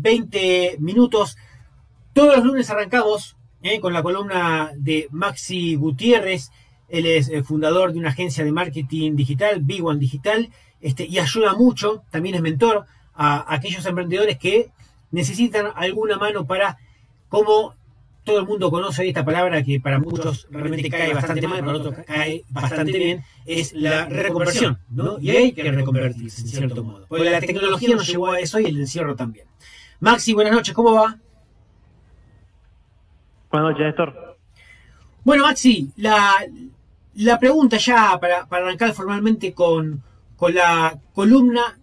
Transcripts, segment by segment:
20 minutos. Todos los lunes arrancamos eh, con la columna de Maxi Gutiérrez. Él es el fundador de una agencia de marketing digital, Big One Digital, este, y ayuda mucho, también es mentor a aquellos emprendedores que necesitan alguna mano para cómo todo el mundo conoce esta palabra que para muchos realmente cae bastante mal, para otros cae bastante bien, es la reconversión, ¿no? Y hay que reconvertirse, en cierto modo. Porque la tecnología nos llevó a eso y el encierro también. Maxi, buenas noches, ¿cómo va? Buenas noches, Néstor. Bueno, Maxi, la, la pregunta ya para, para arrancar formalmente con, con la columna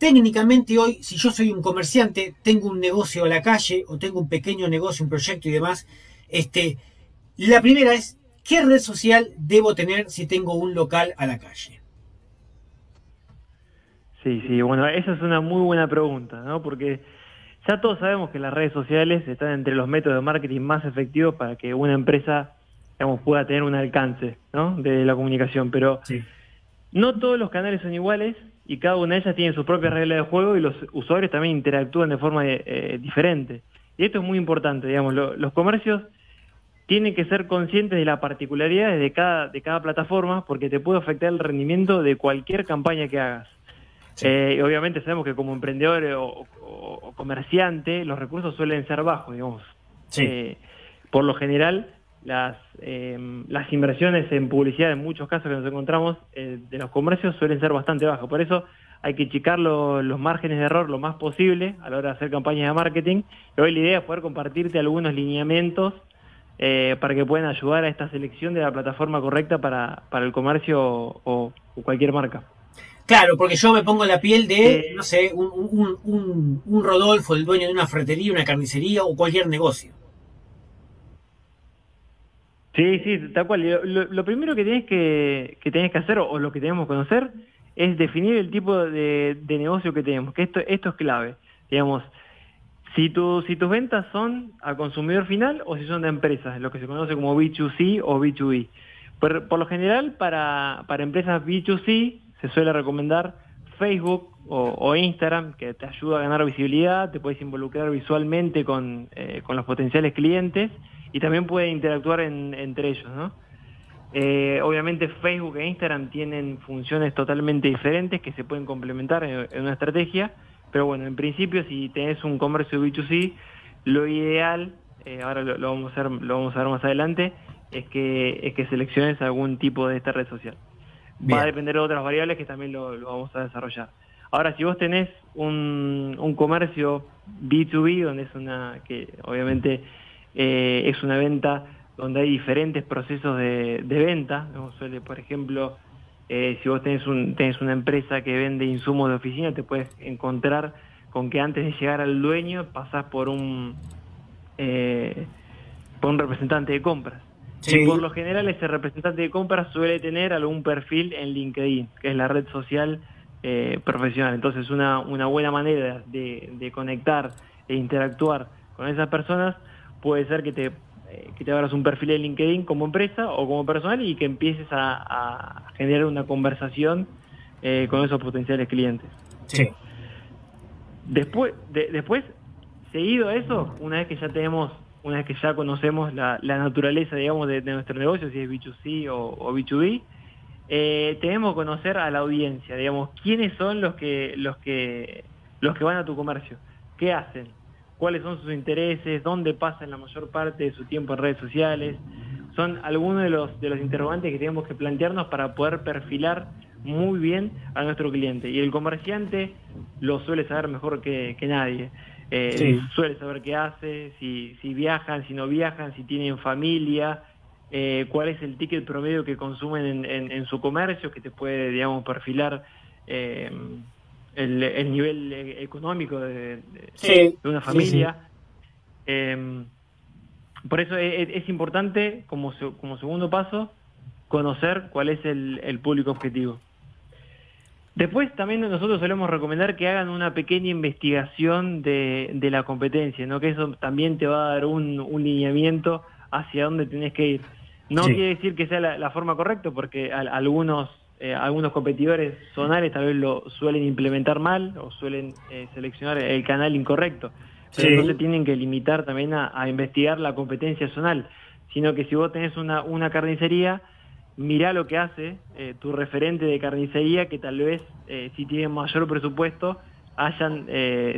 Técnicamente hoy, si yo soy un comerciante, tengo un negocio a la calle o tengo un pequeño negocio, un proyecto y demás, este, la primera es, ¿qué red social debo tener si tengo un local a la calle? Sí, sí, bueno, esa es una muy buena pregunta, ¿no? Porque ya todos sabemos que las redes sociales están entre los métodos de marketing más efectivos para que una empresa, digamos, pueda tener un alcance, ¿no? De la comunicación, pero no todos los canales son iguales y cada una de ellas tiene sus propias reglas de juego y los usuarios también interactúan de forma eh, diferente. Y esto es muy importante, digamos, los comercios tienen que ser conscientes de las particularidades de cada, de cada plataforma porque te puede afectar el rendimiento de cualquier campaña que hagas. Eh, obviamente sabemos que como emprendedor o, comerciante los recursos suelen ser bajos, digamos. Eh, por lo general, las, em, las inversiones en publicidad en muchos casos que nos encontramos eh, de los comercios suelen ser bastante bajas. Por eso hay que checar los márgenes de error lo más posible a la hora de hacer campañas de marketing. Y hoy la idea es poder compartirte algunos lineamientos eh, para que puedan ayudar a esta selección de la plataforma correcta para, para el comercio o, cualquier marca. Claro, porque yo me pongo la piel de, eh, no sé, un, un, un, un Rodolfo, el dueño de una ferretería, una carnicería o cualquier negocio. Sí, sí, tal cual. Lo, primero que tienes que, que que hacer, o, lo que tenemos que conocer, es definir el tipo de, negocio que tenemos, que esto, esto es clave. Digamos, si, tu, si tus ventas son a consumidor final o si son de empresas, lo que se conoce como B2C o B2B. Por, por lo general, para, para empresas B2C se suele recomendar Facebook o, Instagram, que te ayuda a ganar visibilidad, te puedes involucrar visualmente con, eh, con los potenciales clientes y también puede interactuar entre ellos, ¿no? Eh, obviamente Facebook e Instagram tienen funciones totalmente diferentes que se pueden complementar en, una estrategia, pero bueno, en principio si tenés un comercio B2C, lo ideal, eh, ahora lo, vamos a hacer, lo vamos a ver más adelante, es que, es que selecciones algún tipo de esta red social. Va a depender de otras variables que también lo, lo, vamos a desarrollar. Ahora, si vos tenés un, un comercio B2B, donde es una, que obviamente eh, es una venta donde hay diferentes procesos de, venta. Suele, por ejemplo, eh, si vos tenés, un, tenés una empresa que vende insumos de oficina, te puedes encontrar con que antes de llegar al dueño pasás por un, eh, por un representante de compras. Y por lo general ese representante de compras suele tener algún perfil en LinkedIn, que es la red social profesional. Entonces una, una buena manera de, de conectar e interactuar con esas personas puede ser que te, eh, que te abras un perfil de LinkedIn como empresa o como personal y que empieces a, generar una conversación eh, con esos potenciales clientes. Sí. Después, después, seguido a eso, una vez que ya tenemos, una vez que ya conocemos la, naturaleza, digamos, de, nuestro negocio, si es B2C o, B2B, eh, tenemos que conocer a la audiencia, digamos, quiénes son los que, los que, los que van a tu comercio, qué hacen, cuáles son sus intereses, dónde pasan la mayor parte de su tiempo en redes sociales. Son algunos de los, de los interrogantes que tenemos que plantearnos para poder perfilar muy bien a nuestro cliente. Y el comerciante lo suele saber mejor que, nadie. Eh, suele saber qué hace, si, si viajan, si no viajan, si tienen familia, eh, cuál es el ticket promedio que consumen en, su comercio, que te puede, digamos, perfilar eh, el, nivel económico de, una familia. Em, por eso e, e, es, importante, como, como segundo paso, conocer cuál es el, público objetivo. Después también nosotros solemos recomendar que hagan una pequeña investigación de, la competencia, ¿no? que eso también te va a dar un, lineamiento hacia dónde tenés que ir. No quiere decir que sea la, forma correcta, porque algunos eh, algunos competidores zonales tal vez lo suelen implementar mal o suelen eh, seleccionar el canal incorrecto. Pero sí. entonces tienen que limitar también a, investigar la competencia zonal. Sino que si vos tenés una, una carnicería, mirá lo que hace eh, tu referente de carnicería, que tal vez si tiene mayor presupuesto hayan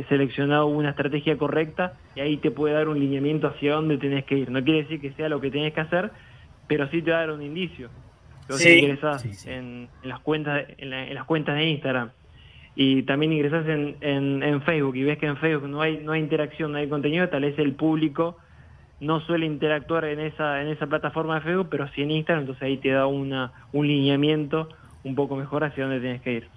seleccionado una estrategia correcta y ahí te puede dar un lineamiento hacia dónde tenés que ir. No quiere decir que sea lo que tenés que hacer, pero sí te va a dar un indicio sí, ingresás En, las cuentas, en, las cuentas de Instagram. Y también ingresás en, en, Facebook y ves que en Facebook no hay, no hay interacción, no hay contenido, tal vez el público no suele interactuar en esa, en esa plataforma de Facebook, pero sí en Instagram, entonces ahí te da una, un lineamiento un poco mejor hacia dónde tienes que ir.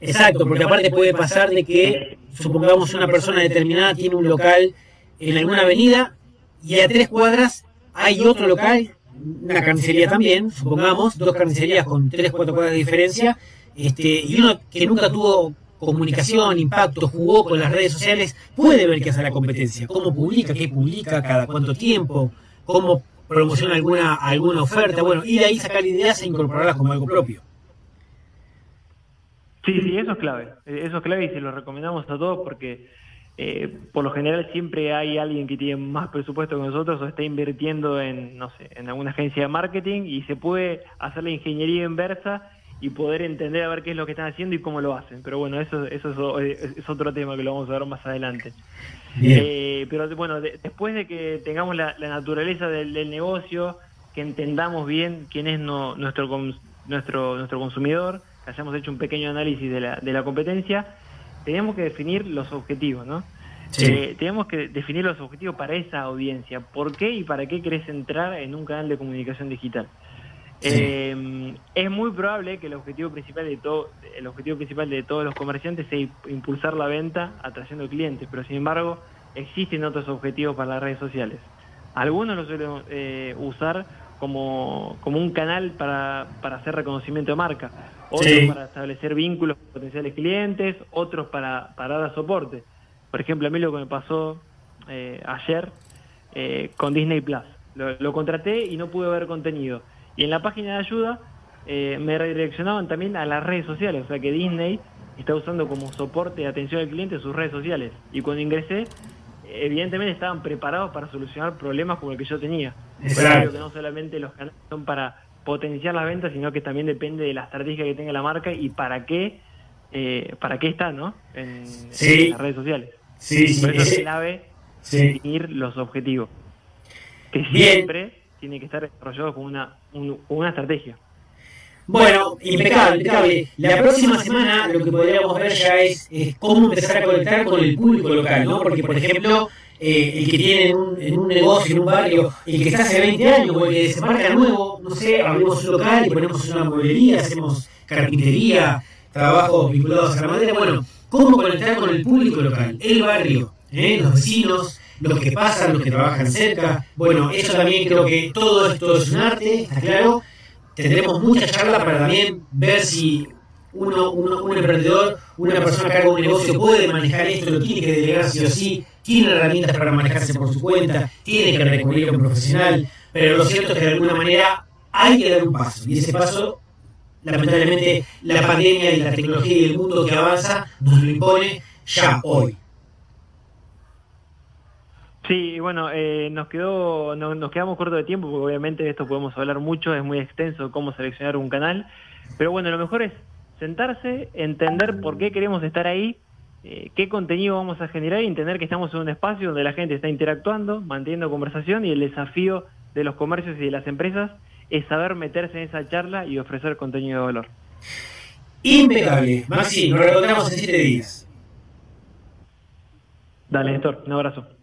Exacto, porque aparte puede pasar de que, supongamos, una persona determinada tiene un local en alguna avenida y a tres cuadras hay otro local una carnicería también, supongamos, dos carnicerías con tres, cuatro cuadras de diferencia, este, y uno que nunca tuvo comunicación, impacto, jugó con las redes sociales, puede ver qué hace la competencia, cómo publica, qué publica, cada cuánto tiempo, cómo promociona alguna, alguna oferta, bueno, y de ahí sacar ideas e incorporarlas como algo propio. Sí, sí, eso es clave, eso es clave y se lo recomendamos a todos porque eh, por lo general siempre hay alguien que tiene más presupuesto que nosotros o está invirtiendo en, no sé, en alguna agencia de marketing y se puede hacer la ingeniería inversa y poder entender a ver qué es lo que están haciendo y cómo lo hacen. Pero bueno, eso, eso es, otro tema que lo vamos a ver más adelante. Eh, pero bueno, después de que tengamos la, naturaleza del, negocio, que entendamos bien quién es nuestro, nuestro, nuestro consumidor, que hayamos hecho un pequeño análisis de la, de la competencia, tenemos que definir los objetivos, ¿no? Eh, tenemos que definir los objetivos para esa audiencia. ¿Por qué y para qué querés entrar en un canal de comunicación digital? Eh, es muy probable que el objetivo principal de todo, el objetivo principal de todos los comerciantes sea impulsar la venta atrayendo clientes, pero sin embargo existen otros objetivos para las redes sociales. Algunos los suelen eh, usar como, como un canal para, para hacer reconocimiento de marca otros para establecer vínculos con potenciales clientes, otros para, para dar soporte. Por ejemplo, a mí lo que me pasó eh, ayer eh, con Disney Plus. Lo, contraté y no pude ver contenido. Y en la página de ayuda eh, me redireccionaban también a las redes sociales, o sea que Disney está usando como soporte de atención al cliente sus redes sociales. Y cuando ingresé, evidentemente estaban preparados para solucionar problemas como el que yo tenía. Claro que no solamente los canales son para potenciar las ventas, sino que también depende de la estrategia que tenga la marca y para qué, eh, para qué está, ¿no? En, las redes sociales. Sí, sí, Por eso es clave definir los objetivos. Que siempre tiene que estar desarrollado con una, una estrategia. Bueno, impecable, impecable. La próxima semana lo que podríamos ver ya es, es, cómo empezar a conectar con el público local, ¿no? Porque, por ejemplo, eh, el que tiene en un, en un, negocio, en un barrio, el que está hace 20 años o el que desembarca nuevo, no sé, abrimos un local y ponemos una mueblería, hacemos carpintería, trabajos vinculados a la madera. Bueno, ¿cómo conectar con el público local? El barrio, ¿eh? los vecinos, los que pasan, los que trabajan cerca. Bueno, eso también creo que todo esto es un arte, está claro. Tendremos mucha charla para también ver si uno, uno, un emprendedor, una persona que haga un negocio puede manejar esto, lo tiene que delegar sí o sí, tiene herramientas para manejarse por su cuenta, tiene que recurrir a un profesional, pero lo cierto es que de alguna manera hay que dar un paso, y ese paso, lamentablemente, la pandemia y la tecnología y el mundo que avanza nos lo impone ya hoy. Sí, bueno, eh, nos quedó, nos quedamos cortos de tiempo porque obviamente de esto podemos hablar mucho, es muy extenso cómo seleccionar un canal, pero bueno, lo mejor es sentarse, entender por qué queremos estar ahí, eh, qué contenido vamos a generar y entender que estamos en un espacio donde la gente está interactuando, manteniendo conversación y el desafío de los comercios y de las empresas es saber meterse en esa charla y ofrecer contenido de valor. Impecable. Maxi, nos reencontramos en siete días. Dale, Néstor, un abrazo.